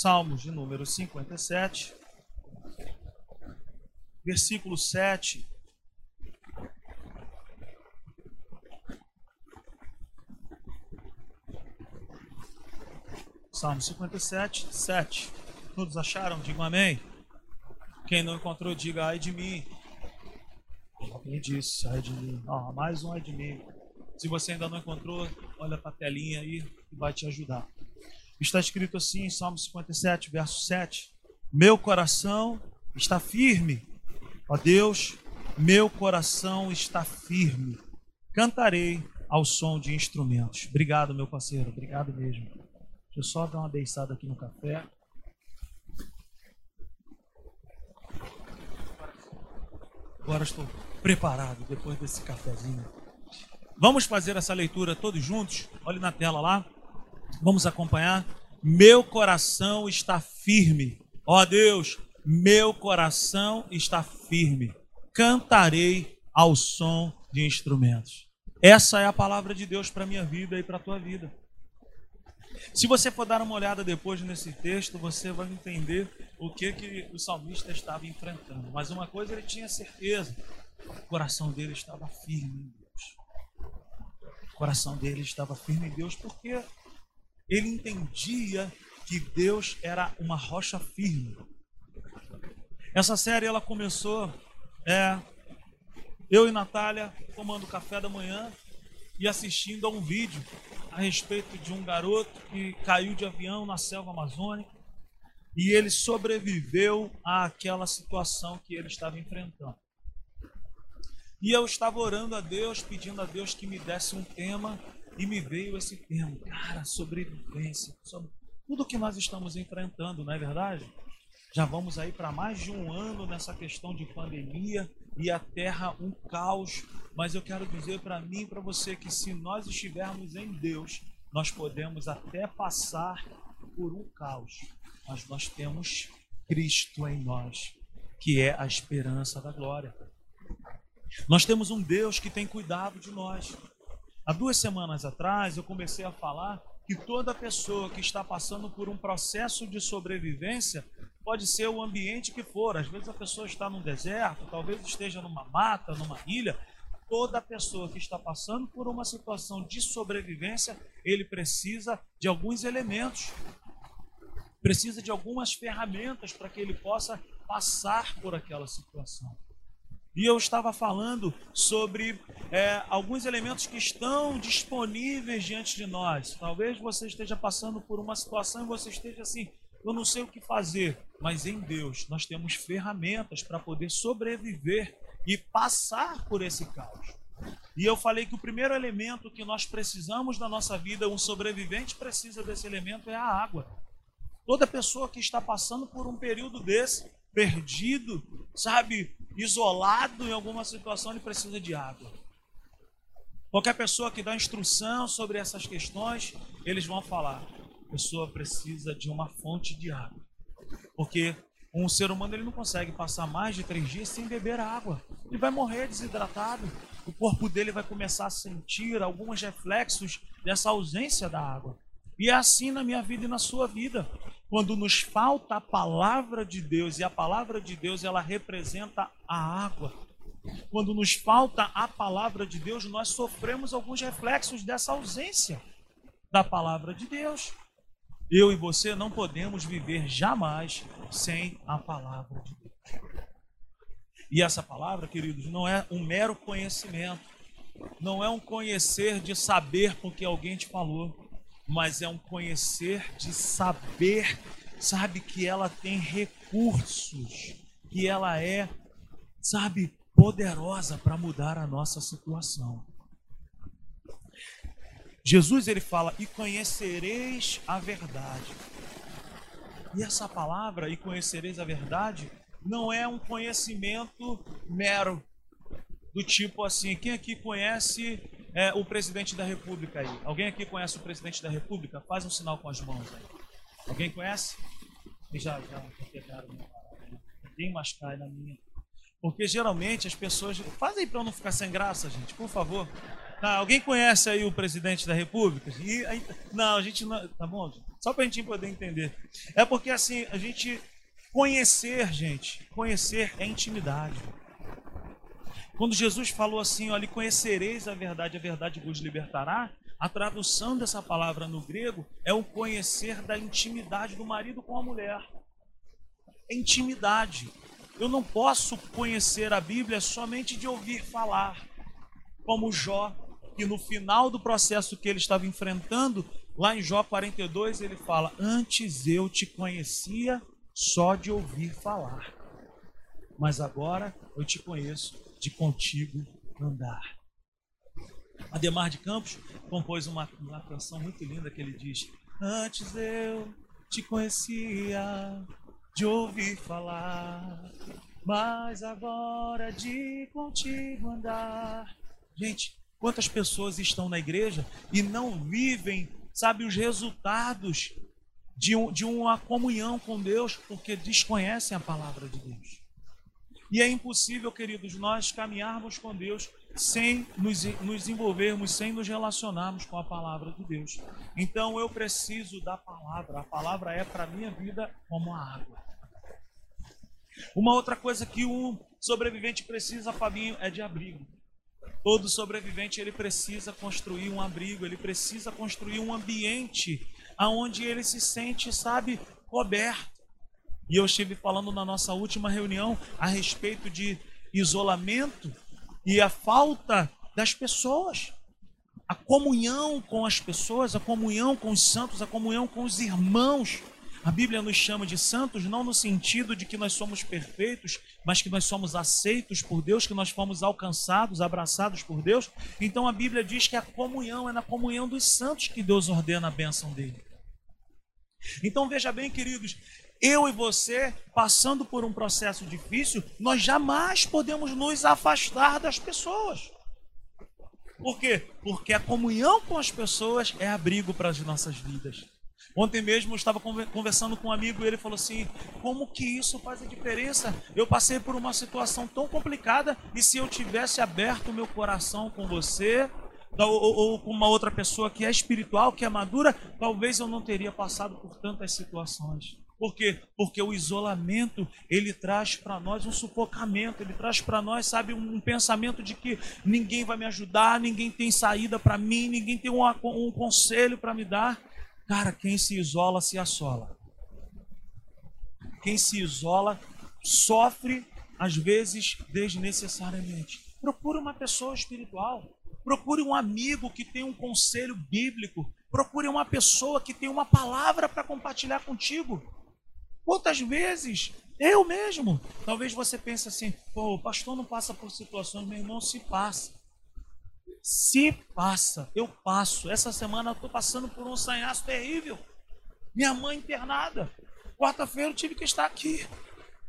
Salmos de número 57, versículo 7. Salmo 57, 7. Todos acharam? Digam amém. Quem não encontrou, diga ai de mim. Alguém disse, ai de mim. Oh, mais um ai de mim. Se você ainda não encontrou, olha para a telinha aí que vai te ajudar. Está escrito assim em Salmo 57, verso 7. Meu coração está firme. Ó Deus, meu coração está firme. Cantarei ao som de instrumentos. Obrigado, meu parceiro. Obrigado mesmo. Deixa eu só dar uma beiçada aqui no café. Agora estou preparado depois desse cafezinho. Vamos fazer essa leitura todos juntos? Olhe na tela lá. Vamos acompanhar. Meu coração está firme. Ó Deus, meu coração está firme. Cantarei ao som de instrumentos. Essa é a palavra de Deus para minha vida e para a tua vida. Se você for dar uma olhada depois nesse texto, você vai entender o que, que o salmista estava enfrentando. Mas uma coisa ele tinha certeza: o coração dele estava firme em Deus. O coração dele estava firme em Deus porque ele entendia que Deus era uma rocha firme. Essa série ela começou é, eu e Natália tomando café da manhã e assistindo a um vídeo a respeito de um garoto que caiu de avião na selva amazônica e ele sobreviveu àquela situação que ele estava enfrentando. E eu estava orando a Deus, pedindo a Deus que me desse um tema e me veio esse termo, cara, sobrevivência, sobre tudo que nós estamos enfrentando, não é verdade? Já vamos aí para mais de um ano nessa questão de pandemia e a terra um caos. Mas eu quero dizer para mim e para você que se nós estivermos em Deus, nós podemos até passar por um caos, mas nós temos Cristo em nós, que é a esperança da glória. Nós temos um Deus que tem cuidado de nós. Há duas semanas atrás eu comecei a falar que toda pessoa que está passando por um processo de sobrevivência pode ser o ambiente que for. Às vezes a pessoa está num deserto, talvez esteja numa mata, numa ilha. Toda pessoa que está passando por uma situação de sobrevivência, ele precisa de alguns elementos, precisa de algumas ferramentas para que ele possa passar por aquela situação. E eu estava falando sobre é, alguns elementos que estão disponíveis diante de nós. Talvez você esteja passando por uma situação e você esteja assim, eu não sei o que fazer, mas em Deus nós temos ferramentas para poder sobreviver e passar por esse caos. E eu falei que o primeiro elemento que nós precisamos na nossa vida, um sobrevivente precisa desse elemento, é a água. Toda pessoa que está passando por um período desse, perdido, sabe, isolado em alguma situação, ele precisa de água. Qualquer pessoa que dá instrução sobre essas questões, eles vão falar: a pessoa precisa de uma fonte de água. Porque um ser humano ele não consegue passar mais de três dias sem beber água. Ele vai morrer desidratado. O corpo dele vai começar a sentir alguns reflexos dessa ausência da água. E é assim na minha vida e na sua vida. Quando nos falta a palavra de Deus, e a palavra de Deus ela representa a água. Quando nos falta a palavra de Deus, nós sofremos alguns reflexos dessa ausência da palavra de Deus. Eu e você não podemos viver jamais sem a palavra de Deus. E essa palavra, queridos, não é um mero conhecimento, não é um conhecer de saber porque alguém te falou mas é um conhecer de saber, sabe, que ela tem recursos, que ela é, sabe, poderosa para mudar a nossa situação. Jesus ele fala: "E conhecereis a verdade". E essa palavra "e conhecereis a verdade" não é um conhecimento mero do tipo assim, quem aqui conhece é, o presidente da República aí? Alguém aqui conhece o presidente da República? Faz um sinal com as mãos aí. Alguém conhece? E já, já pegaram Ninguém mais cai na minha. Porque geralmente as pessoas. Faz aí para eu não ficar sem graça, gente, por favor. Tá, alguém conhece aí o presidente da República? E, aí, não, a gente não. Tá bom, gente? Só para a gente poder entender. É porque assim, a gente conhecer, gente, conhecer é intimidade. Quando Jesus falou assim, olha, conhecereis a verdade, a verdade vos libertará, a tradução dessa palavra no grego é o conhecer da intimidade do marido com a mulher. É intimidade. Eu não posso conhecer a Bíblia somente de ouvir falar, como Jó, que no final do processo que ele estava enfrentando, lá em Jó 42, ele fala: Antes eu te conhecia só de ouvir falar, mas agora eu te conheço de contigo andar. Ademar de Campos compôs uma, uma canção muito linda que ele diz: Antes eu te conhecia de ouvir falar, mas agora de contigo andar. Gente, quantas pessoas estão na igreja e não vivem, sabe, os resultados de, um, de uma comunhão com Deus porque desconhecem a palavra de Deus. E é impossível, queridos, nós caminharmos com Deus sem nos, nos envolvermos, sem nos relacionarmos com a palavra de Deus. Então eu preciso da palavra. A palavra é para a minha vida como a água. Uma outra coisa que um sobrevivente precisa, Fabinho, é de abrigo. Todo sobrevivente ele precisa construir um abrigo, ele precisa construir um ambiente aonde ele se sente, sabe, coberto. E eu estive falando na nossa última reunião a respeito de isolamento e a falta das pessoas. A comunhão com as pessoas, a comunhão com os santos, a comunhão com os irmãos. A Bíblia nos chama de santos não no sentido de que nós somos perfeitos, mas que nós somos aceitos por Deus, que nós fomos alcançados, abraçados por Deus. Então a Bíblia diz que a comunhão é na comunhão dos santos que Deus ordena a bênção dele. Então veja bem, queridos, eu e você, passando por um processo difícil, nós jamais podemos nos afastar das pessoas. Por quê? Porque a comunhão com as pessoas é abrigo para as nossas vidas. Ontem mesmo eu estava conversando com um amigo e ele falou assim: como que isso faz a diferença? Eu passei por uma situação tão complicada e se eu tivesse aberto o meu coração com você, ou, com uma outra pessoa que é espiritual, que é madura, talvez eu não teria passado por tantas situações. Por quê? Porque o isolamento, ele traz para nós um sufocamento, ele traz para nós, sabe, um pensamento de que ninguém vai me ajudar, ninguém tem saída para mim, ninguém tem um, um conselho para me dar. Cara, quem se isola se assola. Quem se isola sofre, às vezes, desnecessariamente. Procure uma pessoa espiritual. Procure um amigo que tem um conselho bíblico. Procure uma pessoa que tem uma palavra para compartilhar contigo. Quantas vezes eu mesmo, talvez você pense assim, pô, o pastor não passa por situações, meu irmão, se passa. Se passa, eu passo. Essa semana eu estou passando por um sanhaço terrível. Minha mãe internada. Quarta-feira eu tive que estar aqui.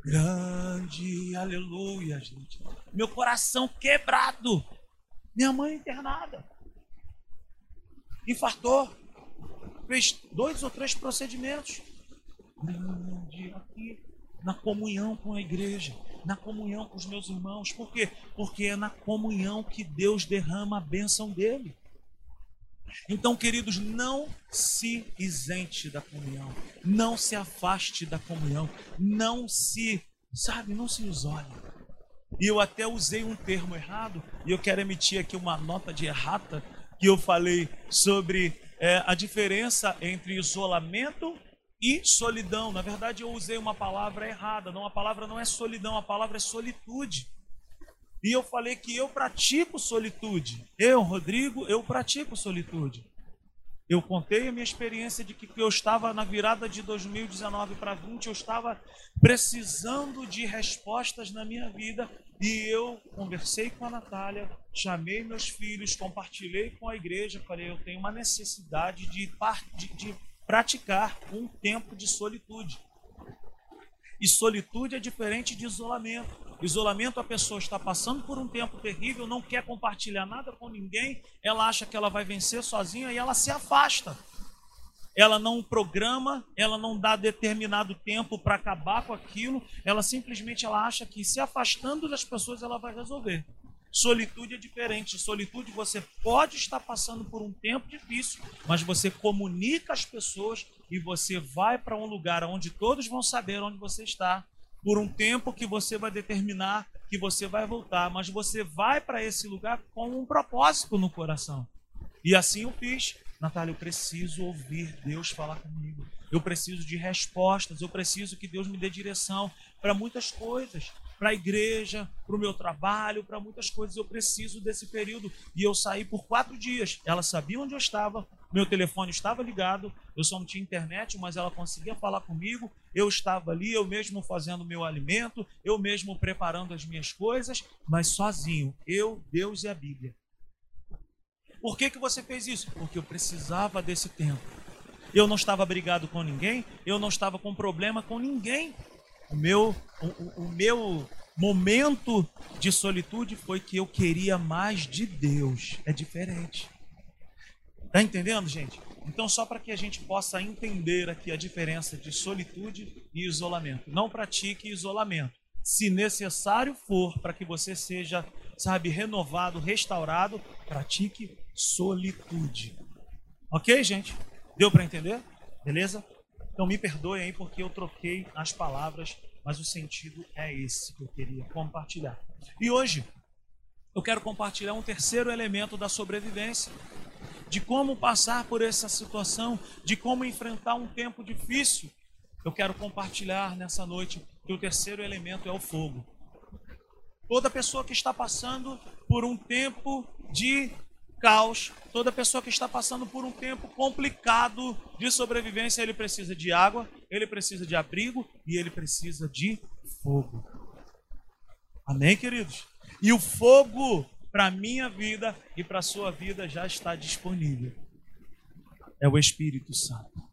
Grande, aleluia, gente. Meu coração quebrado. Minha mãe internada. Infartou. Fez dois ou três procedimentos aqui na comunhão com a igreja, na comunhão com os meus irmãos. Por quê? Porque é na comunhão que Deus derrama a bênção dele. Então, queridos, não se isente da comunhão, não se afaste da comunhão, não se, sabe, não se isole. E eu até usei um termo errado, e eu quero emitir aqui uma nota de errata, que eu falei sobre é, a diferença entre isolamento e solidão. Na verdade, eu usei uma palavra errada. Não, a palavra não é solidão, a palavra é solitude. E eu falei que eu pratico solitude. Eu, Rodrigo, eu pratico solitude. Eu contei a minha experiência de que eu estava na virada de 2019 para 20, eu estava precisando de respostas na minha vida e eu conversei com a Natália, chamei meus filhos, compartilhei com a igreja, falei, eu tenho uma necessidade de, de, de praticar um tempo de solitude. E solitude é diferente de isolamento. Isolamento, a pessoa está passando por um tempo terrível, não quer compartilhar nada com ninguém, ela acha que ela vai vencer sozinha e ela se afasta. Ela não programa, ela não dá determinado tempo para acabar com aquilo, ela simplesmente ela acha que se afastando das pessoas ela vai resolver. Solitude é diferente. Solitude você pode estar passando por um tempo difícil, mas você comunica às pessoas e você vai para um lugar onde todos vão saber onde você está, por um tempo que você vai determinar que você vai voltar, mas você vai para esse lugar com um propósito no coração. E assim eu fiz. Natália, eu preciso ouvir Deus falar comigo. Eu preciso de respostas, eu preciso que Deus me dê direção para muitas coisas para a igreja, para o meu trabalho, para muitas coisas. Eu preciso desse período. E eu saí por quatro dias. Ela sabia onde eu estava, meu telefone estava ligado, eu só não tinha internet, mas ela conseguia falar comigo. Eu estava ali, eu mesmo fazendo meu alimento, eu mesmo preparando as minhas coisas, mas sozinho. Eu, Deus e a Bíblia. Por que, que você fez isso? Porque eu precisava desse tempo. Eu não estava brigado com ninguém, eu não estava com problema com ninguém. O meu, o, o meu momento de solitude foi que eu queria mais de Deus. É diferente. Tá entendendo, gente? Então, só para que a gente possa entender aqui a diferença de solitude e isolamento. Não pratique isolamento. Se necessário for para que você seja, sabe, renovado, restaurado, pratique solitude. Ok, gente? Deu para entender? Beleza? Então me perdoem aí porque eu troquei as palavras, mas o sentido é esse que eu queria compartilhar. E hoje eu quero compartilhar um terceiro elemento da sobrevivência, de como passar por essa situação, de como enfrentar um tempo difícil. Eu quero compartilhar nessa noite que o terceiro elemento é o fogo. Toda pessoa que está passando por um tempo de caos, toda pessoa que está passando por um tempo complicado de sobrevivência, ele precisa de água, ele precisa de abrigo e ele precisa de fogo. Amém, queridos? E o fogo para a minha vida e para a sua vida já está disponível. É o Espírito Santo.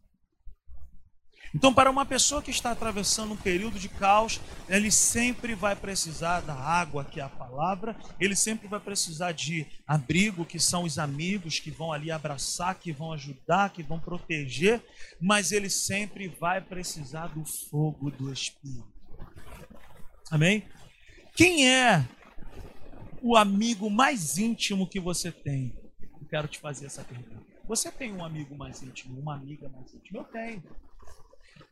Então, para uma pessoa que está atravessando um período de caos, ele sempre vai precisar da água, que é a palavra, ele sempre vai precisar de abrigo, que são os amigos que vão ali abraçar, que vão ajudar, que vão proteger, mas ele sempre vai precisar do fogo do Espírito. Amém? Quem é o amigo mais íntimo que você tem? Eu quero te fazer essa pergunta. Você tem um amigo mais íntimo, uma amiga mais íntima? Eu tenho.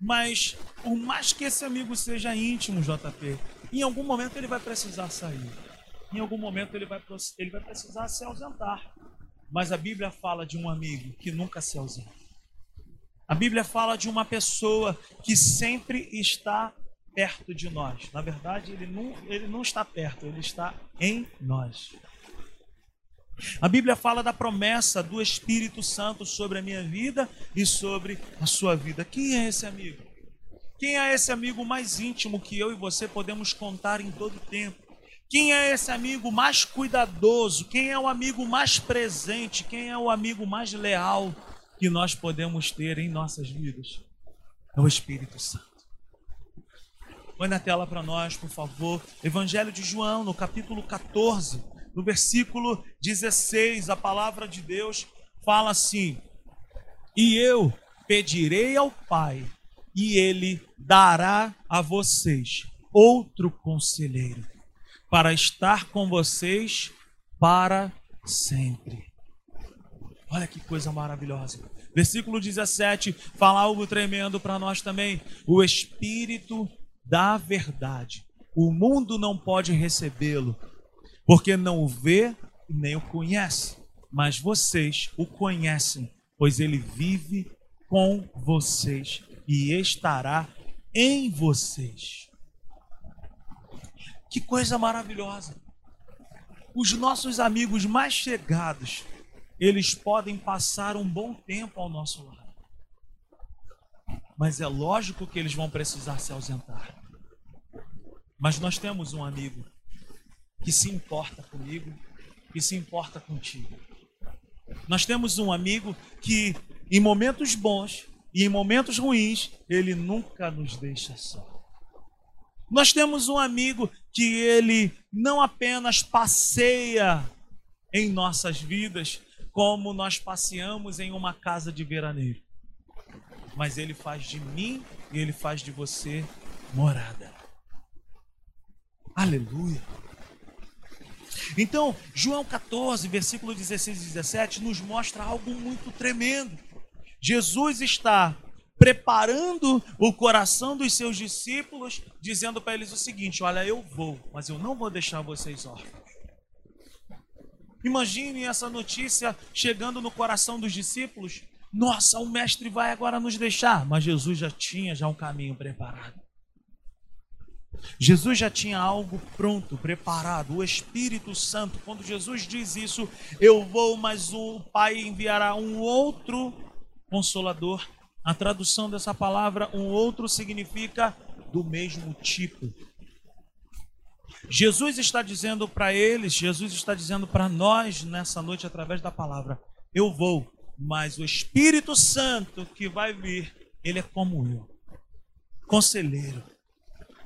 Mas, por mais que esse amigo seja íntimo, JP, em algum momento ele vai precisar sair. Em algum momento ele vai, ele vai precisar se ausentar. Mas a Bíblia fala de um amigo que nunca se ausenta. A Bíblia fala de uma pessoa que sempre está perto de nós. Na verdade, ele não, ele não está perto, ele está em nós. A Bíblia fala da promessa do Espírito Santo sobre a minha vida e sobre a sua vida. Quem é esse amigo? Quem é esse amigo mais íntimo que eu e você podemos contar em todo tempo? Quem é esse amigo mais cuidadoso? Quem é o amigo mais presente? Quem é o amigo mais leal que nós podemos ter em nossas vidas? É o Espírito Santo. Põe na tela para nós, por favor. Evangelho de João, no capítulo 14 no versículo 16, a palavra de Deus fala assim: E eu pedirei ao Pai, e ele dará a vocês outro conselheiro, para estar com vocês para sempre. Olha que coisa maravilhosa. Versículo 17 fala algo tremendo para nós também. O Espírito da Verdade. O mundo não pode recebê-lo, porque não o vê nem o conhece, mas vocês o conhecem, pois ele vive com vocês e estará em vocês. Que coisa maravilhosa! Os nossos amigos mais chegados, eles podem passar um bom tempo ao nosso lado. Mas é lógico que eles vão precisar se ausentar. Mas nós temos um amigo que se importa comigo e se importa contigo. Nós temos um amigo que, em momentos bons e em momentos ruins, ele nunca nos deixa só. Nós temos um amigo que ele não apenas passeia em nossas vidas, como nós passeamos em uma casa de veraneio, mas ele faz de mim e ele faz de você morada. Aleluia. Então, João 14, versículo 16 e 17, nos mostra algo muito tremendo. Jesus está preparando o coração dos seus discípulos, dizendo para eles o seguinte: Olha, eu vou, mas eu não vou deixar vocês órfãos. Imagine essa notícia chegando no coração dos discípulos. Nossa, o mestre vai agora nos deixar, mas Jesus já tinha já um caminho preparado. Jesus já tinha algo pronto, preparado, o Espírito Santo. Quando Jesus diz isso, eu vou, mas o Pai enviará um outro consolador. A tradução dessa palavra, um outro, significa do mesmo tipo. Jesus está dizendo para eles, Jesus está dizendo para nós nessa noite através da palavra: Eu vou, mas o Espírito Santo que vai vir, ele é como eu, conselheiro,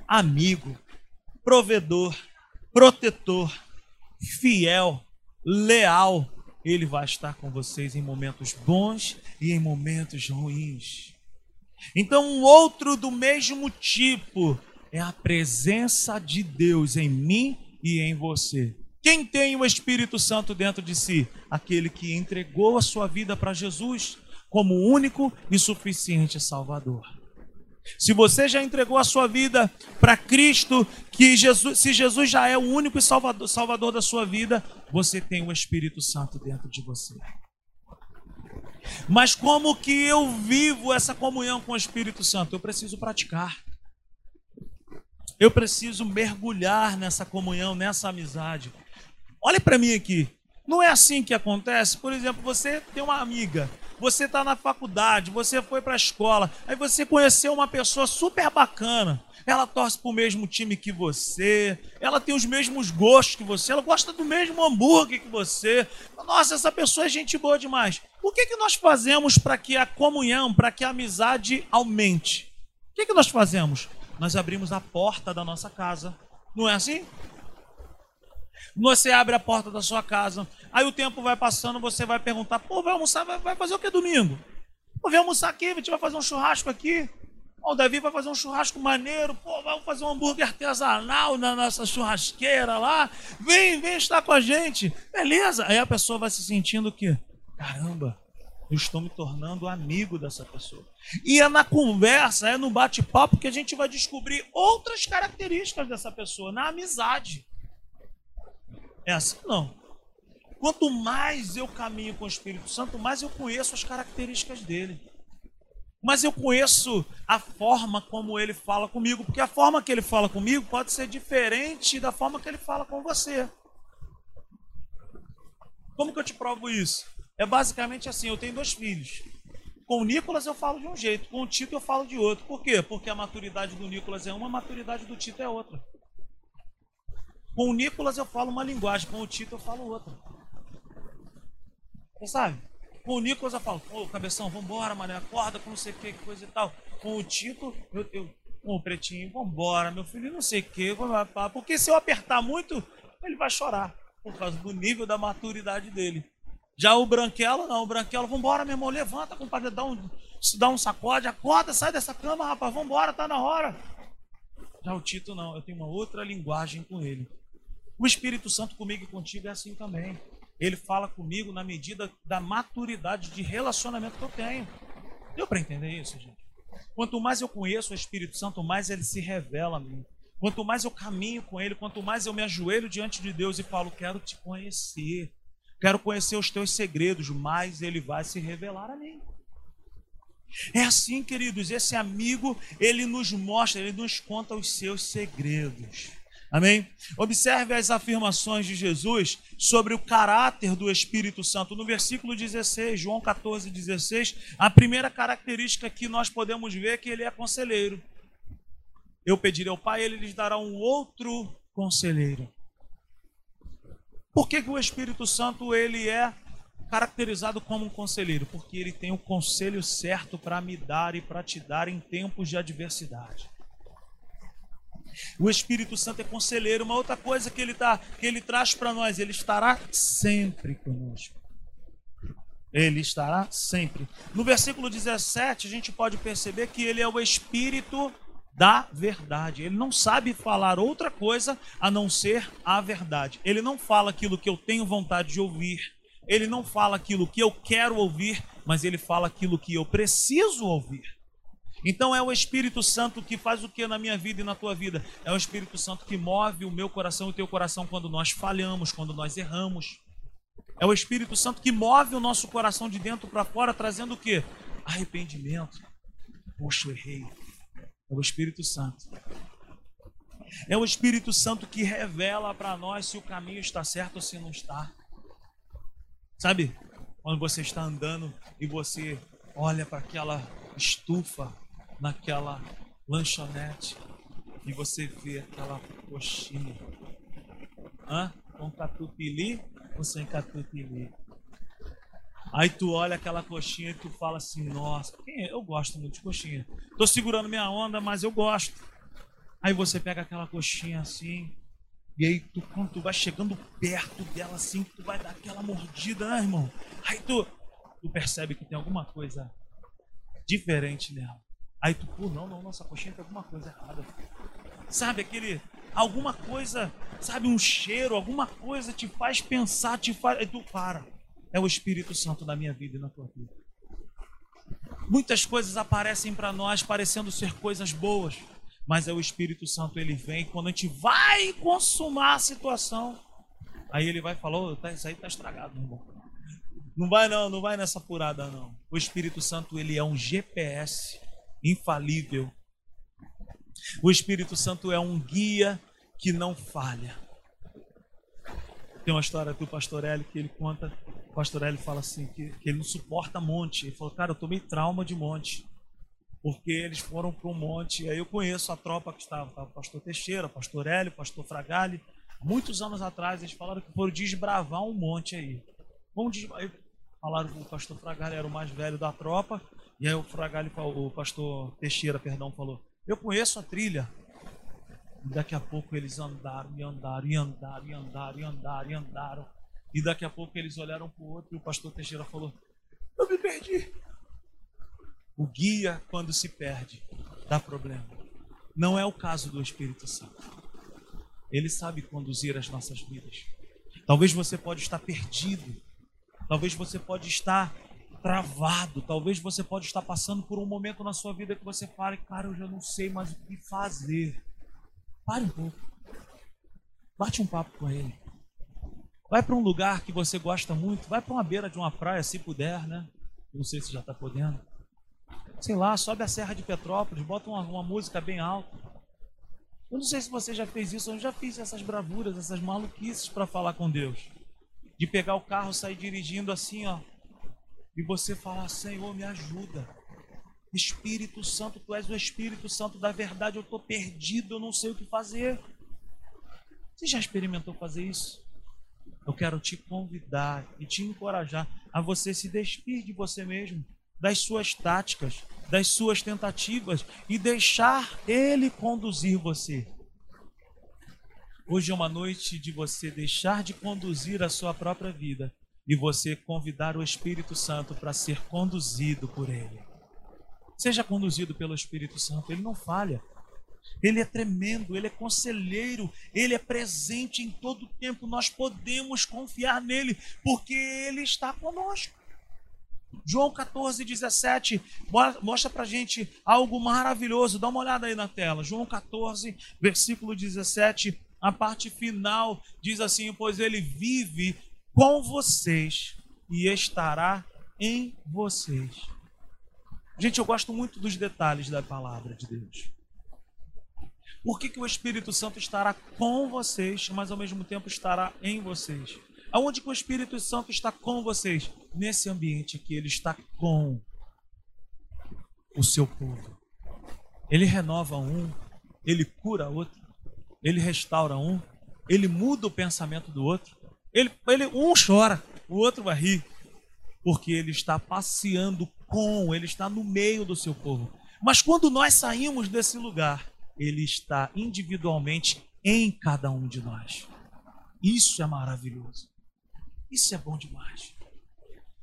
amigo, provedor, protetor, fiel, leal. Ele vai estar com vocês em momentos bons e em momentos ruins. Então, um outro do mesmo tipo é a presença de Deus em mim e em você. Quem tem o Espírito Santo dentro de si? Aquele que entregou a sua vida para Jesus como único e suficiente Salvador. Se você já entregou a sua vida para Cristo, que Jesus, se Jesus já é o único salvador, salvador da sua vida, você tem o Espírito Santo dentro de você. Mas como que eu vivo essa comunhão com o Espírito Santo? Eu preciso praticar. Eu preciso mergulhar nessa comunhão, nessa amizade. Olhe para mim aqui. Não é assim que acontece? Por exemplo, você tem uma amiga, você está na faculdade, você foi para a escola, aí você conheceu uma pessoa super bacana. Ela torce para o mesmo time que você, ela tem os mesmos gostos que você, ela gosta do mesmo hambúrguer que você. Nossa, essa pessoa é gente boa demais. O que, que nós fazemos para que a comunhão, para que a amizade aumente? O que, que nós fazemos? Nós abrimos a porta da nossa casa. Não é assim? Você abre a porta da sua casa, aí o tempo vai passando, você vai perguntar: pô, vai almoçar, vai, vai fazer o que domingo? Pô, vem almoçar aqui, a gente vai fazer um churrasco aqui. o Davi vai fazer um churrasco maneiro, pô, vamos fazer um hambúrguer artesanal na nossa churrasqueira lá. Vem, vem estar com a gente. Beleza? Aí a pessoa vai se sentindo que, caramba, eu estou me tornando amigo dessa pessoa. E é na conversa, é no bate-papo que a gente vai descobrir outras características dessa pessoa, na amizade. É assim não. Quanto mais eu caminho com o Espírito Santo, mais eu conheço as características dele. Mas eu conheço a forma como ele fala comigo, porque a forma que ele fala comigo pode ser diferente da forma que ele fala com você. Como que eu te provo isso? É basicamente assim: eu tenho dois filhos. Com o Nicolas eu falo de um jeito, com o Tito eu falo de outro. Por quê? Porque a maturidade do Nicolas é uma, a maturidade do Tito é outra. Com o Nicolas eu falo uma linguagem, com o Tito eu falo outra. Você sabe? Com o Nicolas eu falo, ô cabeção, vambora, mané, acorda com não sei o que, coisa e tal. Com o Tito, eu, eu com o pretinho, vambora, meu filho, não sei o que, porque se eu apertar muito, ele vai chorar, por causa do nível da maturidade dele. Já o Branquelo, não, o Branquelo, vambora, meu irmão, levanta, compadre, dá um, dá um sacode, acorda, sai dessa cama, rapaz, vambora, tá na hora. Já o Tito, não, eu tenho uma outra linguagem com ele. O Espírito Santo comigo e contigo é assim também. Ele fala comigo na medida da maturidade de relacionamento que eu tenho. Deu para entender isso, gente? Quanto mais eu conheço o Espírito Santo, mais ele se revela a mim. Quanto mais eu caminho com ele, quanto mais eu me ajoelho diante de Deus e falo, quero te conhecer, quero conhecer os teus segredos, mais ele vai se revelar a mim. É assim, queridos, esse amigo, ele nos mostra, ele nos conta os seus segredos. Amém? Observe as afirmações de Jesus sobre o caráter do Espírito Santo. No versículo 16, João 14, 16, a primeira característica que nós podemos ver é que ele é conselheiro. Eu pedirei ao Pai, ele lhes dará um outro conselheiro. Por que, que o Espírito Santo ele é caracterizado como um conselheiro? Porque ele tem o conselho certo para me dar e para te dar em tempos de adversidade. O Espírito Santo é conselheiro. Uma outra coisa que ele, tá, que ele traz para nós, ele estará sempre conosco. Ele estará sempre. No versículo 17, a gente pode perceber que ele é o Espírito da verdade. Ele não sabe falar outra coisa a não ser a verdade. Ele não fala aquilo que eu tenho vontade de ouvir. Ele não fala aquilo que eu quero ouvir, mas ele fala aquilo que eu preciso ouvir. Então é o Espírito Santo que faz o que na minha vida e na tua vida? É o Espírito Santo que move o meu coração e o teu coração quando nós falhamos, quando nós erramos. É o Espírito Santo que move o nosso coração de dentro para fora, trazendo o que? Arrependimento. Poxa, eu errei. É o Espírito Santo. É o Espírito Santo que revela para nós se o caminho está certo ou se não está. Sabe? Quando você está andando e você olha para aquela estufa naquela lanchonete e você vê aquela coxinha. Hã? Com catupiry ou sem catupiry? Aí tu olha aquela coxinha e tu fala assim, nossa, eu gosto muito de coxinha. Tô segurando minha onda, mas eu gosto. Aí você pega aquela coxinha assim, e aí tu, quando tu vai chegando perto dela assim, tu vai dar aquela mordida, né, irmão? Aí tu, tu percebe que tem alguma coisa diferente nela. Aí tu, pô, não, não, nossa coxinha tem alguma coisa errada. Sabe aquele, alguma coisa, sabe, um cheiro, alguma coisa te faz pensar, te faz. Aí tu para. É o Espírito Santo na minha vida e na tua vida. Muitas coisas aparecem para nós parecendo ser coisas boas, mas é o Espírito Santo, ele vem quando a gente vai consumar a situação. Aí ele vai falar: oh, tá, Isso aí tá estragado, meu irmão. Não vai não, não vai nessa furada não. O Espírito Santo ele é um GPS infalível. O Espírito Santo é um guia que não falha. Tem uma história do pastor Hélio que ele conta, o pastor Hélio fala assim, que, que ele não suporta monte. Ele falou, cara, eu tomei trauma de monte. Porque eles foram para um monte, e aí eu conheço a tropa que estava, o pastor Teixeira, o pastor Hélio, o pastor Fragali. Muitos anos atrás eles falaram que foram desbravar um monte aí. Vamos desbravar. Falaram que o pastor Fragali era o mais velho da tropa, e aí o Fragali, o pastor Teixeira, perdão, falou: Eu conheço a trilha. E daqui a pouco eles andaram e andaram e andaram e andaram e andaram e andaram. E daqui a pouco eles olharam para o outro e o pastor Teixeira falou: Eu me perdi. O guia, quando se perde, dá problema. Não é o caso do Espírito Santo. Ele sabe conduzir as nossas vidas. Talvez você pode estar perdido. Talvez você pode estar travado. Talvez você pode estar passando por um momento na sua vida que você fale, cara, eu já não sei mais o que fazer. Pare um pouco. Bate um papo com ele. Vai para um lugar que você gosta muito. Vai para uma beira de uma praia, se puder, né? Não sei se já está podendo. Sei lá, sobe a Serra de Petrópolis, bota uma, uma música bem alta. Eu não sei se você já fez isso, eu já fiz essas bravuras, essas maluquices para falar com Deus. De pegar o carro, sair dirigindo assim, ó, e você falar: Senhor, me ajuda. Espírito Santo, tu és o Espírito Santo da verdade, eu estou perdido, eu não sei o que fazer. Você já experimentou fazer isso? Eu quero te convidar e te encorajar a você se despir de você mesmo, das suas táticas, das suas tentativas e deixar Ele conduzir você. Hoje é uma noite de você deixar de conduzir a sua própria vida e você convidar o Espírito Santo para ser conduzido por Ele. Seja conduzido pelo Espírito Santo, ele não falha. Ele é tremendo, ele é conselheiro, ele é presente em todo o tempo. Nós podemos confiar nele, porque ele está conosco. João 14, 17 mostra para gente algo maravilhoso. Dá uma olhada aí na tela. João 14, versículo 17, a parte final diz assim: Pois ele vive com vocês e estará em vocês. Gente, eu gosto muito dos detalhes da palavra de Deus. Por que, que o Espírito Santo estará com vocês, mas ao mesmo tempo estará em vocês? Aonde que o Espírito Santo está com vocês? Nesse ambiente aqui, ele está com o seu povo. Ele renova um, ele cura outro, ele restaura um, ele muda o pensamento do outro, ele, ele, um chora, o outro vai rir, porque ele está passeando com, ele está no meio do seu povo. Mas quando nós saímos desse lugar, ele está individualmente em cada um de nós. Isso é maravilhoso. Isso é bom demais.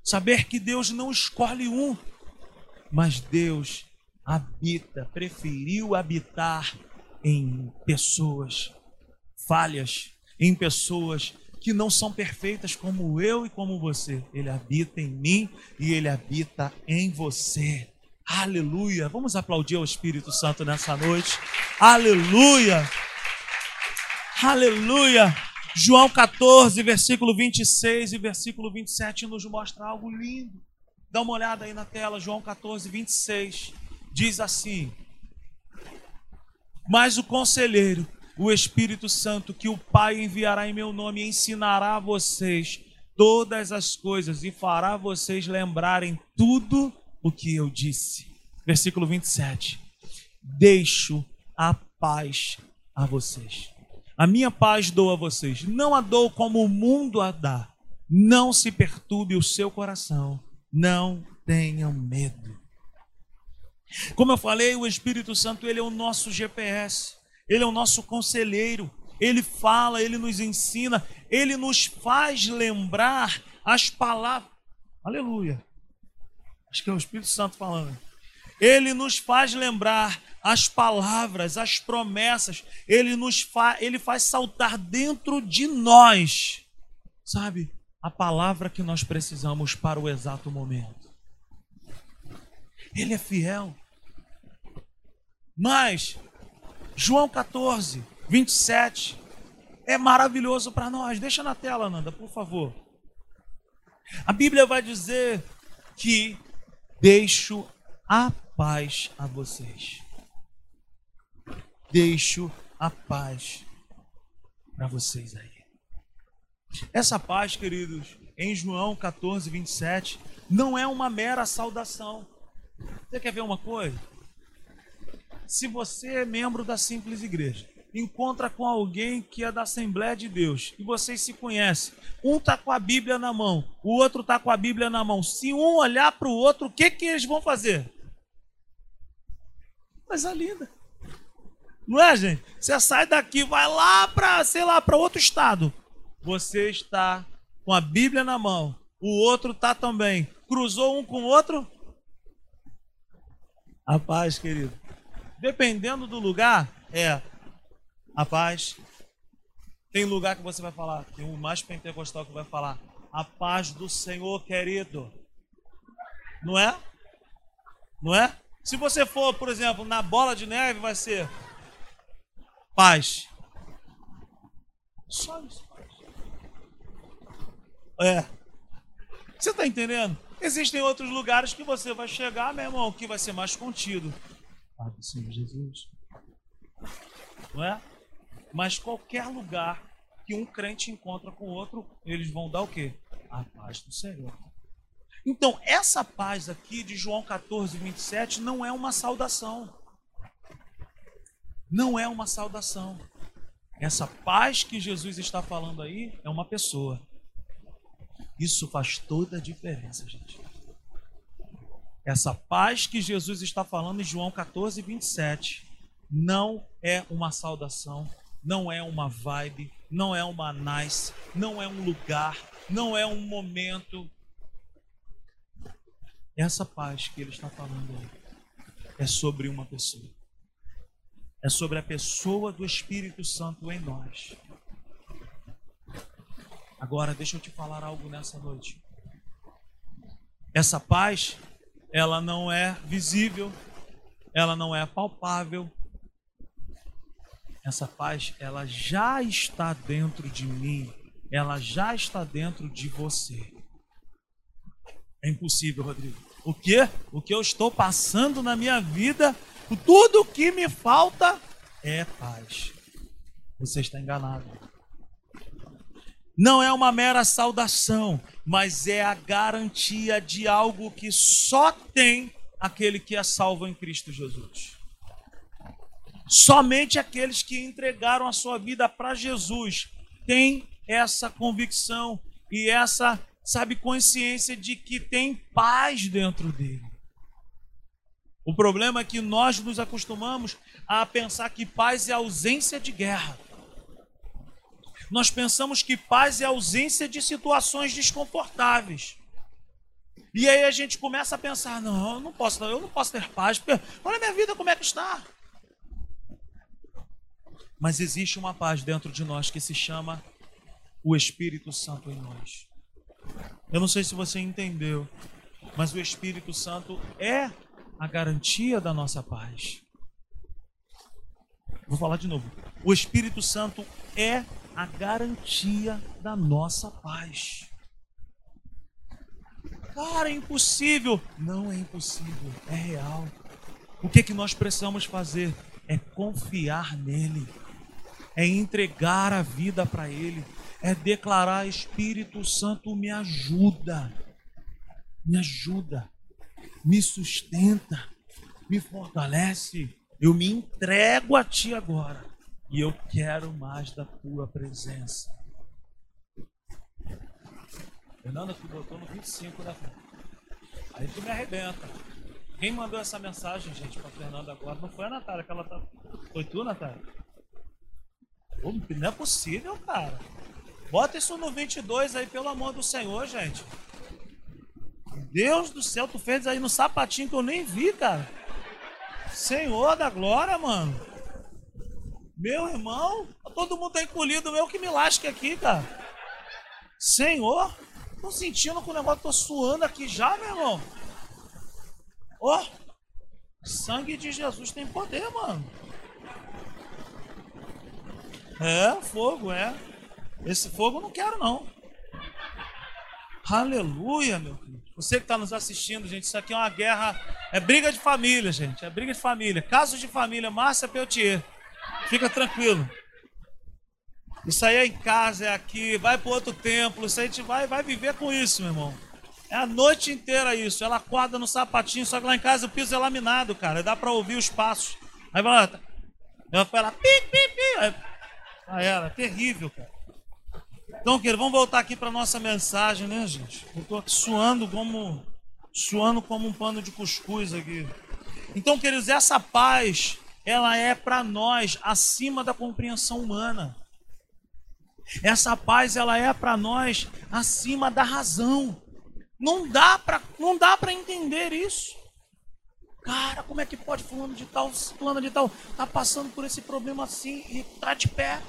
Saber que Deus não escolhe um, mas Deus habita, preferiu habitar em pessoas falhas, em pessoas que não são perfeitas como eu e como você. Ele habita em mim e ele habita em você. Aleluia. Vamos aplaudir ao Espírito Santo nessa noite. Aleluia. Aleluia. João 14, versículo 26 e versículo 27 nos mostra algo lindo. Dá uma olhada aí na tela, João 14, 26. Diz assim: Mas o conselheiro, o Espírito Santo, que o Pai enviará em meu nome, ensinará a vocês todas as coisas e fará vocês lembrarem tudo o que eu disse. Versículo 27. Deixo a paz a vocês. A minha paz dou a vocês. Não a dou como o mundo a dá. Não se perturbe o seu coração. Não tenham medo. Como eu falei, o Espírito Santo ele é o nosso GPS. Ele é o nosso conselheiro. Ele fala, ele nos ensina, ele nos faz lembrar as palavras. Aleluia. Acho que é o Espírito Santo falando. Ele nos faz lembrar as palavras, as promessas. Ele nos fa ele faz saltar dentro de nós, sabe? A palavra que nós precisamos para o exato momento. Ele é fiel. Mas João 14, 27 é maravilhoso para nós. Deixa na tela, Nanda, por favor. A Bíblia vai dizer que deixo a paz a vocês. Deixo a paz para vocês aí. Essa paz, queridos, em João 14, 27, não é uma mera saudação. Você quer ver uma coisa? Se você é membro da Simples Igreja, encontra com alguém que é da Assembleia de Deus e vocês se conhecem, um está com a Bíblia na mão, o outro está com a Bíblia na mão. Se um olhar para o outro, o que, que eles vão fazer? Coisa linda. Não é, gente? Você sai daqui, vai lá para, sei lá, para outro estado. Você está com a Bíblia na mão, o outro está também. Cruzou um com o outro? A paz, querido dependendo do lugar, é a paz. Tem lugar que você vai falar, tem um mais pentecostal que vai falar, a paz do Senhor, querido. Não é? Não é? Se você for, por exemplo, na bola de neve, vai ser paz. Só isso. É. Você está entendendo? Existem outros lugares que você vai chegar, meu irmão, que vai ser mais contido. Pai do Senhor Jesus. Não é? Mas qualquer lugar que um crente encontra com outro, eles vão dar o quê? A paz do Senhor. Então, essa paz aqui de João 14, 27 não é uma saudação. Não é uma saudação. Essa paz que Jesus está falando aí é uma pessoa. Isso faz toda a diferença, gente. Essa paz que Jesus está falando em João 14, 27, não é uma saudação, não é uma vibe, não é uma nice, não é um lugar, não é um momento. Essa paz que ele está falando é sobre uma pessoa. É sobre a pessoa do Espírito Santo em nós. Agora, deixa eu te falar algo nessa noite. Essa paz ela não é visível, ela não é palpável. Essa paz, ela já está dentro de mim, ela já está dentro de você. É impossível, Rodrigo. O que? O que eu estou passando na minha vida, tudo que me falta é paz. Você está enganado. Não é uma mera saudação, mas é a garantia de algo que só tem aquele que é salvo em Cristo Jesus. Somente aqueles que entregaram a sua vida para Jesus têm essa convicção e essa, sabe, consciência de que tem paz dentro dele. O problema é que nós nos acostumamos a pensar que paz é ausência de guerra. Nós pensamos que paz é ausência de situações desconfortáveis. E aí a gente começa a pensar: não, eu não posso, eu não posso ter paz, olha a minha vida como é que está. Mas existe uma paz dentro de nós que se chama o Espírito Santo em nós. Eu não sei se você entendeu, mas o Espírito Santo é a garantia da nossa paz. Vou falar de novo. O Espírito Santo é a garantia da nossa paz. Cara, é impossível. Não é impossível, é real. O que, que nós precisamos fazer? É confiar nele, é entregar a vida para ele, é declarar: Espírito Santo, me ajuda, me ajuda, me sustenta, me fortalece. Eu me entrego a ti agora e eu quero mais da tua presença. Fernanda, tu botou no 25, né? Aí tu me arrebenta. Quem mandou essa mensagem, gente, pra Fernanda agora? Não foi a Natália, que ela tá. Foi tu, Natália? Pô, não é possível, cara. Bota isso no 22 aí, pelo amor do Senhor, gente. Deus do céu, tu fez aí no sapatinho que eu nem vi, cara. Senhor da glória, mano. Meu irmão, todo mundo tá encolhido, meu que me lasque aqui, cara. Senhor, tô sentindo que o negócio, tô suando aqui já, meu irmão. Ó, oh, sangue de Jesus tem poder, mano. É, fogo, é. Esse fogo eu não quero, não. Aleluia, meu filho. Você que está nos assistindo, gente, isso aqui é uma guerra, é briga de família, gente. É briga de família. Casos de família, Márcia Peltier. Fica tranquilo. Isso aí é em casa, é aqui, vai para outro templo, isso aí a gente vai, vai viver com isso, meu irmão. É a noite inteira isso. Ela acorda no sapatinho, só que lá em casa o piso é laminado, cara. Dá para ouvir os passos. Aí vai lá, ela fala, pi, pi, pi. Aí, aí ela, terrível, cara. Então, querido, vamos voltar aqui para nossa mensagem, né, gente? Eu estou aqui suando como, suando como um pano de cuscuz aqui. Então, queridos, essa paz ela é para nós acima da compreensão humana. Essa paz ela é para nós acima da razão. Não dá para não dá para entender isso. Cara, como é que pode fulano de tal, fulano de tal tá passando por esse problema assim e tá de pé?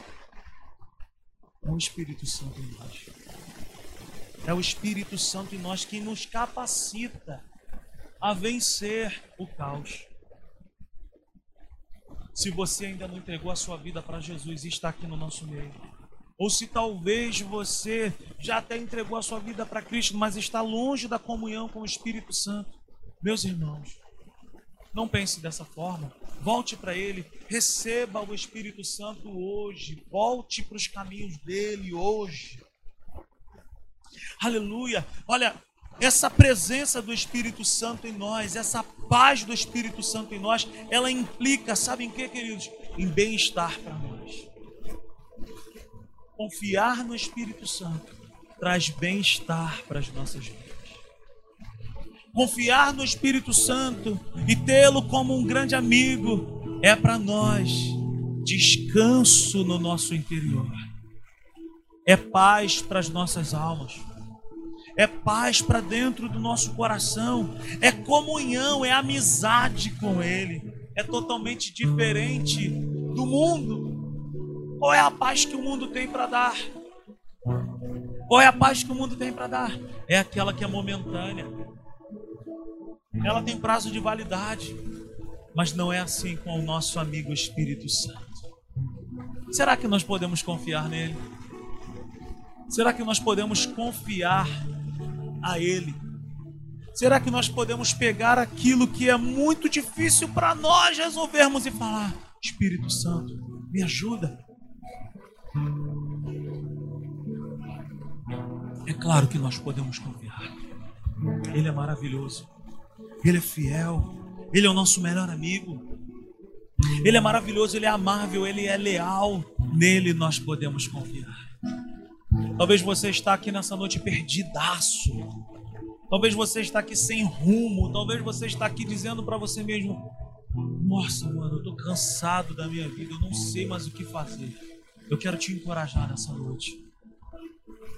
É o Espírito Santo em nós. É o Espírito Santo em nós que nos capacita a vencer o caos. Se você ainda não entregou a sua vida para Jesus e está aqui no nosso meio, ou se talvez você já até entregou a sua vida para Cristo, mas está longe da comunhão com o Espírito Santo, meus irmãos, não pense dessa forma. Volte para Ele, receba o Espírito Santo hoje, volte para os caminhos dele hoje. Aleluia! Olha, essa presença do Espírito Santo em nós, essa paz do Espírito Santo em nós, ela implica, sabe em que, queridos? Em bem-estar para nós. Confiar no Espírito Santo traz bem-estar para as nossas vidas. Confiar no Espírito Santo e tê-lo como um grande amigo é para nós descanso no nosso interior, é paz para as nossas almas é paz para dentro do nosso coração, é comunhão, é amizade com Ele, é totalmente diferente do mundo. Qual é a paz que o mundo tem para dar? Qual é a paz que o mundo tem para dar? É aquela que é momentânea. Ela tem prazo de validade, mas não é assim com o nosso amigo Espírito Santo. Será que nós podemos confiar nele? Será que nós podemos confiar a Ele? Será que nós podemos pegar aquilo que é muito difícil para nós resolvermos e falar: Espírito Santo, me ajuda? É claro que nós podemos confiar. Ele é maravilhoso, Ele é fiel, Ele é o nosso melhor amigo. Ele é maravilhoso, Ele é amável, Ele é leal. Nele nós podemos confiar. Talvez você está aqui nessa noite perdidaço. Talvez você está aqui sem rumo. Talvez você está aqui dizendo para você mesmo: Nossa, mano, eu estou cansado da minha vida. Eu não sei mais o que fazer. Eu quero te encorajar nessa noite.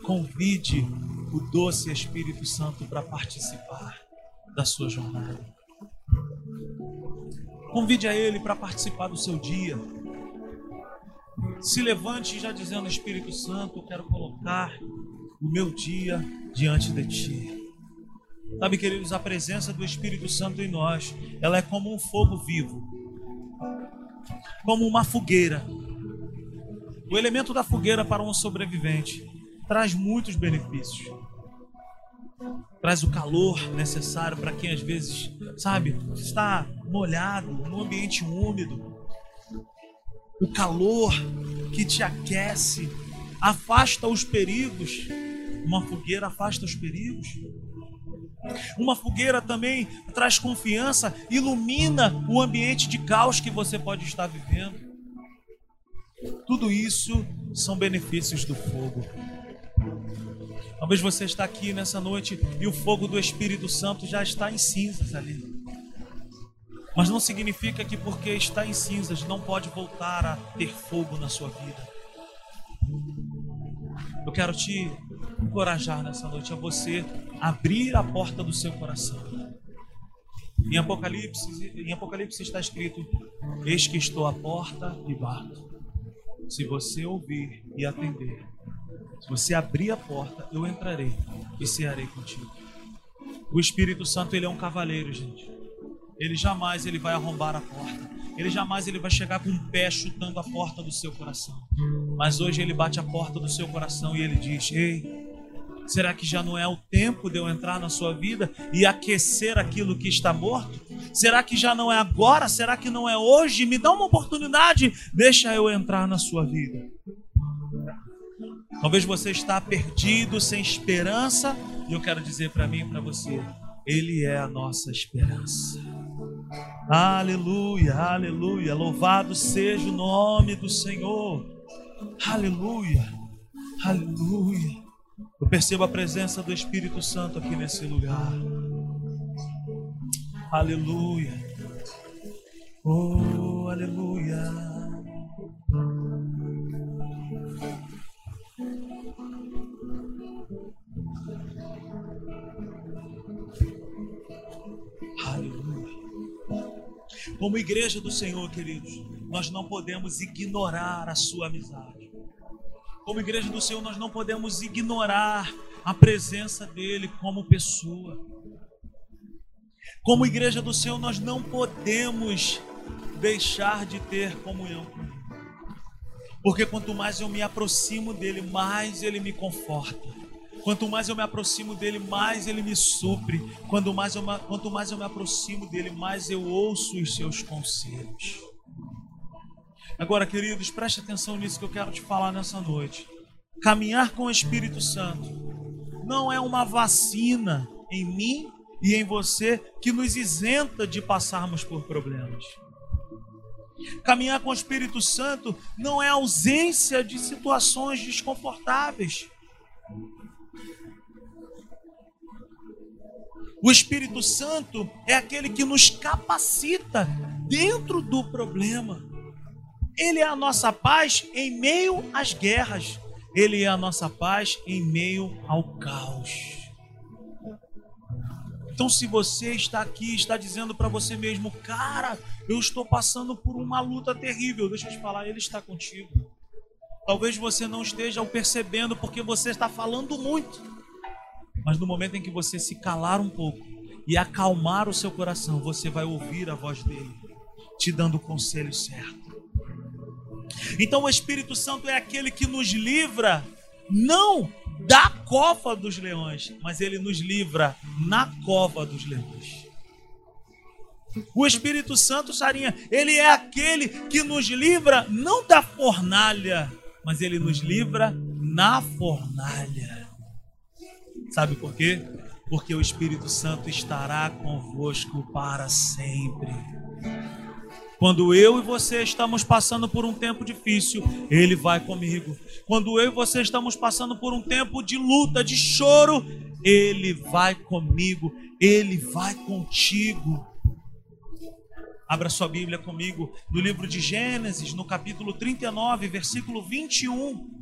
Convide o doce Espírito Santo para participar da sua jornada. Convide a Ele para participar do seu dia. Se levante já dizendo: Espírito Santo, eu quero colocar o meu dia diante de Ti. Sabe, queridos, a presença do Espírito Santo em nós, ela é como um fogo vivo, como uma fogueira. O elemento da fogueira para um sobrevivente traz muitos benefícios. Traz o calor necessário para quem às vezes, sabe, está molhado, num ambiente úmido. O calor que te aquece, afasta os perigos. Uma fogueira afasta os perigos. Uma fogueira também traz confiança, ilumina o ambiente de caos que você pode estar vivendo. Tudo isso são benefícios do fogo. Talvez você está aqui nessa noite e o fogo do Espírito Santo já está em cinzas ali. Mas não significa que porque está em cinzas não pode voltar a ter fogo na sua vida. Eu quero te encorajar nessa noite a você abrir a porta do seu coração. Em Apocalipse, em Apocalipse está escrito: Eis que estou à porta e bato. Se você ouvir e atender, se você abrir a porta, eu entrarei e cearei contigo. O Espírito Santo, ele é um cavaleiro, gente. Ele jamais ele vai arrombar a porta. Ele jamais ele vai chegar com um pé chutando a porta do seu coração. Mas hoje ele bate a porta do seu coração e ele diz: "Ei, Será que já não é o tempo de eu entrar na sua vida e aquecer aquilo que está morto? Será que já não é agora? Será que não é hoje? Me dá uma oportunidade, deixa eu entrar na sua vida. Talvez você está perdido, sem esperança, e eu quero dizer para mim e para você, ele é a nossa esperança. Aleluia, aleluia. Louvado seja o nome do Senhor. Aleluia, aleluia. Eu percebo a presença do Espírito Santo aqui nesse lugar. Aleluia. Oh, aleluia. Como igreja do Senhor, queridos, nós não podemos ignorar a sua amizade. Como igreja do Senhor, nós não podemos ignorar a presença dele como pessoa. Como igreja do Senhor, nós não podemos deixar de ter comunhão com ele. Porque quanto mais eu me aproximo dele, mais ele me conforta. Quanto mais eu me aproximo dele, mais ele me supre. Quanto mais eu, quanto mais eu me aproximo dele, mais eu ouço os seus conselhos. Agora, queridos, preste atenção nisso que eu quero te falar nessa noite. Caminhar com o Espírito Santo não é uma vacina em mim e em você que nos isenta de passarmos por problemas. Caminhar com o Espírito Santo não é ausência de situações desconfortáveis. O Espírito Santo é aquele que nos capacita dentro do problema. Ele é a nossa paz em meio às guerras. Ele é a nossa paz em meio ao caos. Então, se você está aqui, está dizendo para você mesmo, cara, eu estou passando por uma luta terrível, deixa eu te falar, Ele está contigo. Talvez você não esteja o percebendo porque você está falando muito. Mas no momento em que você se calar um pouco e acalmar o seu coração, você vai ouvir a voz dele, te dando o conselho certo. Então o Espírito Santo é aquele que nos livra, não da cova dos leões, mas ele nos livra na cova dos leões. O Espírito Santo, Sarinha, ele é aquele que nos livra não da fornalha, mas ele nos livra na fornalha. Sabe por quê? Porque o Espírito Santo estará convosco para sempre. Quando eu e você estamos passando por um tempo difícil, Ele vai comigo. Quando eu e você estamos passando por um tempo de luta, de choro, Ele vai comigo. Ele vai contigo. Abra sua Bíblia comigo no livro de Gênesis, no capítulo 39, versículo 21.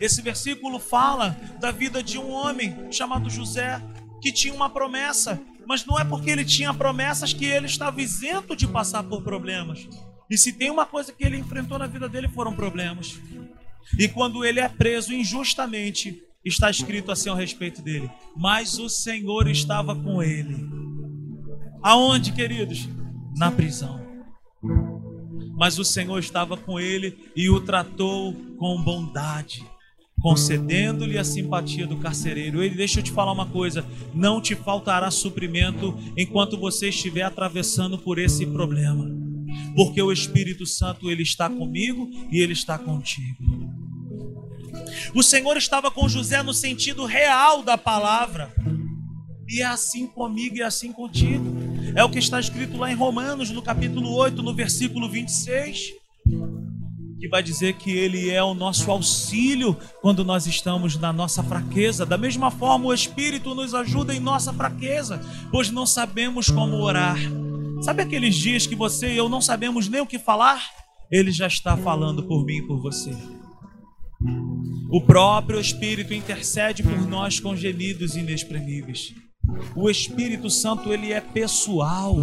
Esse versículo fala da vida de um homem chamado José, que tinha uma promessa, mas não é porque ele tinha promessas que ele estava isento de passar por problemas. E se tem uma coisa que ele enfrentou na vida dele foram problemas. E quando ele é preso injustamente, está escrito assim ao respeito dele: Mas o Senhor estava com ele. Aonde, queridos? Na prisão. Mas o Senhor estava com ele e o tratou com bondade, concedendo-lhe a simpatia do carcereiro. Ele, deixa eu te falar uma coisa: não te faltará suprimento enquanto você estiver atravessando por esse problema, porque o Espírito Santo ele está comigo e ele está contigo. O Senhor estava com José no sentido real da palavra. E é assim comigo e é assim contigo. É o que está escrito lá em Romanos, no capítulo 8, no versículo 26, que vai dizer que ele é o nosso auxílio quando nós estamos na nossa fraqueza. Da mesma forma, o Espírito nos ajuda em nossa fraqueza, pois não sabemos como orar. Sabe aqueles dias que você e eu não sabemos nem o que falar? Ele já está falando por mim e por você. O próprio Espírito intercede por nós com gemidos inexprimíveis. O Espírito Santo, ele é pessoal.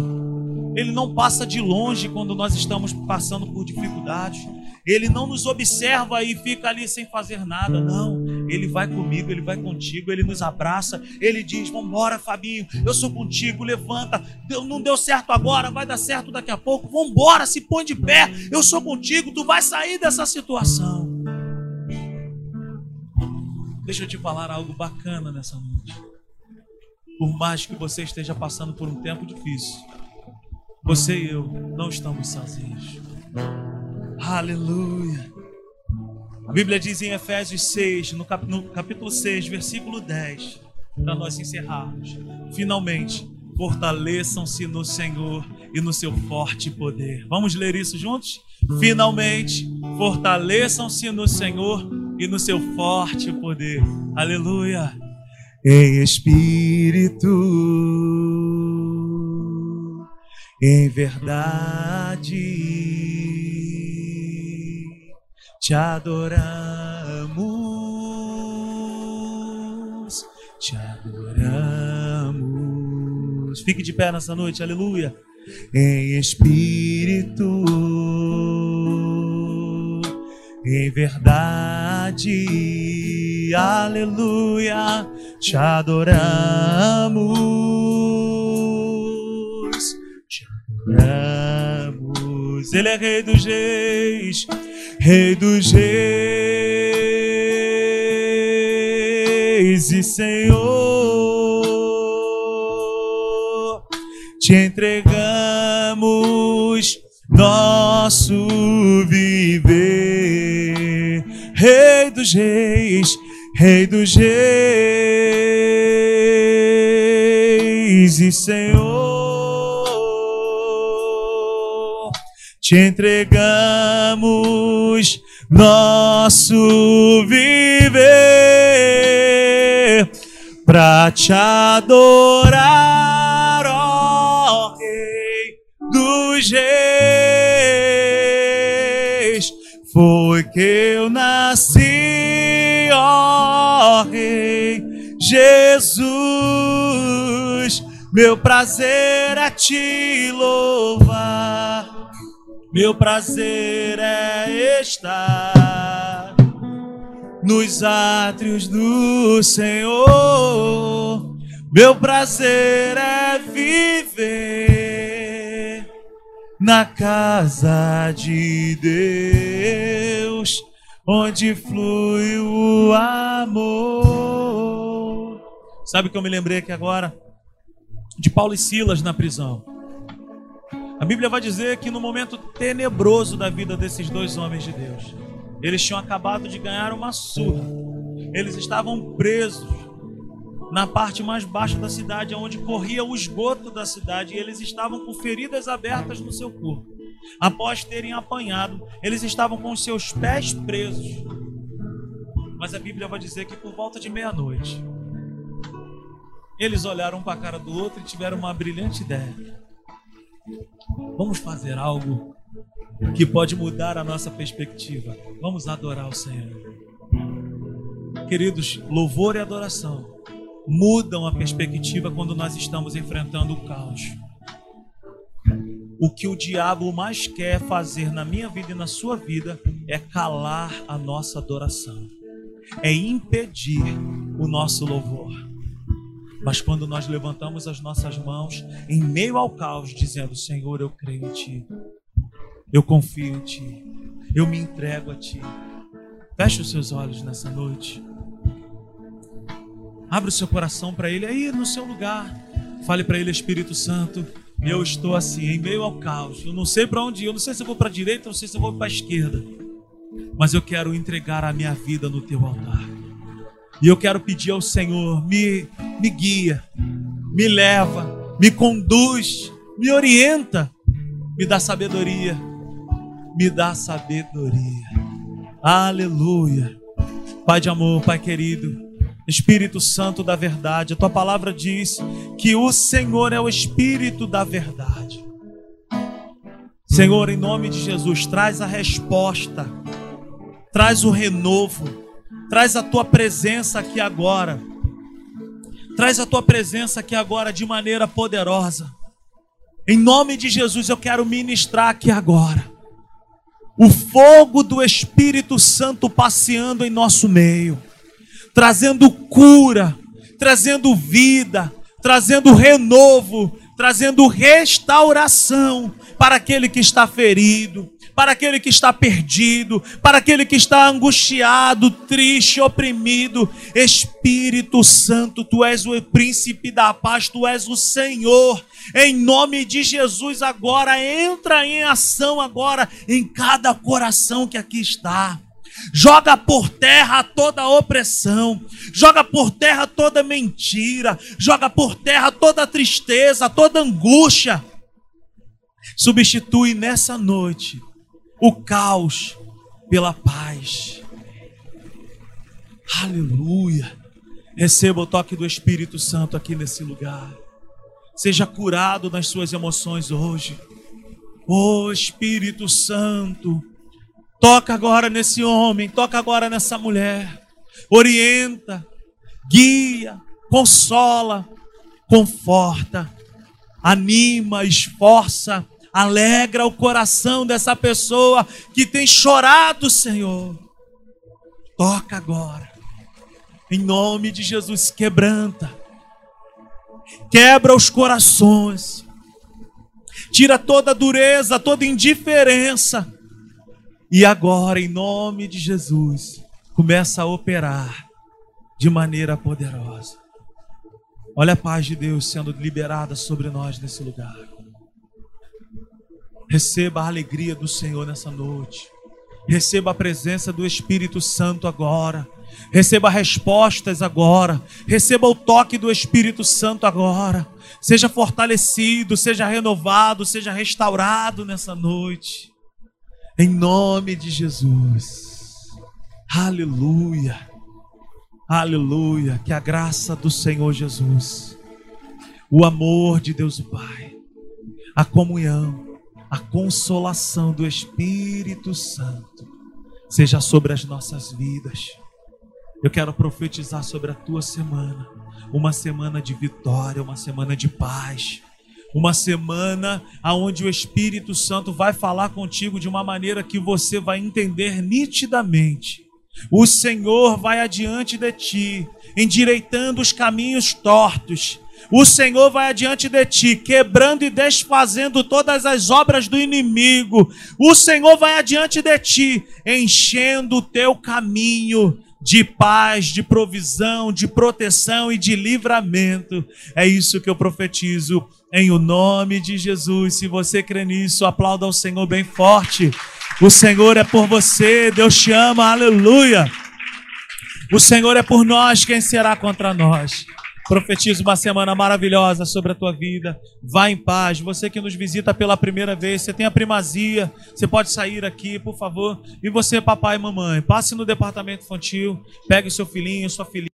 Ele não passa de longe quando nós estamos passando por dificuldades. Ele não nos observa e fica ali sem fazer nada. Não. Ele vai comigo, ele vai contigo, ele nos abraça. Ele diz: Vambora, Fabinho, eu sou contigo. Levanta. Não deu certo agora, vai dar certo daqui a pouco. Vambora, se põe de pé. Eu sou contigo, tu vai sair dessa situação. Deixa eu te falar algo bacana nessa noite. Por mais que você esteja passando por um tempo difícil, você e eu não estamos sozinhos. Aleluia. A Bíblia diz em Efésios 6, no, cap no capítulo 6, versículo 10, para nós encerrarmos. Finalmente, fortaleçam-se no Senhor e no seu forte poder. Vamos ler isso juntos? Finalmente, fortaleçam-se no Senhor e no seu forte poder. Aleluia. Em espírito, em verdade, te adoramos, te adoramos. Fique de pé nessa noite, aleluia. Em espírito, em verdade, aleluia, te adoramos, te adoramos. Ele é Rei dos Reis, Rei dos Reis e Senhor, te entregamos nosso viver, Rei dos Reis, Rei dos Reis e Senhor, te entregamos nosso viver para te adorar, ó Rei dos Reis. Foi que eu nasci, ó Rei Jesus. Meu prazer é te louvar. Meu prazer é estar nos átrios do Senhor. Meu prazer é viver na casa de Deus, onde flui o amor. Sabe o que eu me lembrei aqui agora? De Paulo e Silas na prisão. A Bíblia vai dizer que no momento tenebroso da vida desses dois homens de Deus, eles tinham acabado de ganhar uma surra. Eles estavam presos na parte mais baixa da cidade, onde corria o esgoto da cidade, e eles estavam com feridas abertas no seu corpo. Após terem apanhado, eles estavam com seus pés presos. Mas a Bíblia vai dizer que por volta de meia-noite, eles olharam um para a cara do outro e tiveram uma brilhante ideia. Vamos fazer algo que pode mudar a nossa perspectiva. Vamos adorar o Senhor. Queridos, louvor e adoração mudam a perspectiva quando nós estamos enfrentando o caos. O que o diabo mais quer fazer na minha vida e na sua vida é calar a nossa adoração, é impedir o nosso louvor. Mas quando nós levantamos as nossas mãos em meio ao caos, dizendo: Senhor, eu creio em Ti, eu confio em Ti, eu me entrego a Ti. Feche os seus olhos nessa noite. Abra o seu coração para Ele aí no seu lugar. Fale para Ele, Espírito Santo. Eu estou assim, em meio ao caos. Eu não sei para onde ir. Eu não sei se eu vou para a direita, não sei se eu vou para a esquerda. Mas eu quero entregar a minha vida no teu altar. E eu quero pedir ao Senhor: me, me guia, me leva, me conduz, me orienta, me dá sabedoria, me dá sabedoria. Aleluia. Pai de amor, Pai querido, Espírito Santo da verdade, a tua palavra diz que o Senhor é o Espírito da verdade. Senhor, em nome de Jesus, traz a resposta, traz o renovo, traz a tua presença aqui agora. Traz a tua presença aqui agora de maneira poderosa. Em nome de Jesus, eu quero ministrar aqui agora. O fogo do Espírito Santo passeando em nosso meio, trazendo cura, trazendo vida, trazendo renovo, trazendo restauração para aquele que está ferido, para aquele que está perdido, para aquele que está angustiado, triste, oprimido. Espírito Santo, tu és o príncipe da paz, tu és o Senhor. Em nome de Jesus, agora entra em ação agora em cada coração que aqui está. Joga por terra toda opressão, joga por terra toda mentira, joga por terra toda tristeza, toda angústia. Substitui nessa noite o caos pela paz. Aleluia. Receba o toque do Espírito Santo aqui nesse lugar. Seja curado nas suas emoções hoje. Oh Espírito Santo, toca agora nesse homem, toca agora nessa mulher. Orienta, guia, consola, conforta, anima, esforça alegra o coração dessa pessoa que tem chorado, Senhor. Toca agora, em nome de Jesus, quebranta, quebra os corações, tira toda dureza, toda indiferença, e agora, em nome de Jesus, começa a operar de maneira poderosa. Olha a paz de Deus sendo liberada sobre nós nesse lugar. Receba a alegria do Senhor nessa noite. Receba a presença do Espírito Santo agora. Receba respostas agora. Receba o toque do Espírito Santo agora. Seja fortalecido, seja renovado, seja restaurado nessa noite. Em nome de Jesus. Aleluia. Aleluia. Que a graça do Senhor Jesus, o amor de Deus o Pai, a comunhão a consolação do Espírito Santo seja sobre as nossas vidas. Eu quero profetizar sobre a tua semana, uma semana de vitória, uma semana de paz, uma semana aonde o Espírito Santo vai falar contigo de uma maneira que você vai entender nitidamente. O Senhor vai adiante de ti, endireitando os caminhos tortos o Senhor vai adiante de ti, quebrando e desfazendo todas as obras do inimigo. O Senhor vai adiante de ti, enchendo o teu caminho de paz, de provisão, de proteção e de livramento. É isso que eu profetizo em o nome de Jesus. Se você crê nisso, aplauda ao Senhor bem forte. O Senhor é por você, Deus te ama, aleluia. O Senhor é por nós, quem será contra nós? Profetizo uma semana maravilhosa sobre a tua vida. Vá em paz. Você que nos visita pela primeira vez, você tem a primazia, você pode sair aqui, por favor. E você, papai e mamãe, passe no departamento infantil, pegue seu filhinho, sua filhinha.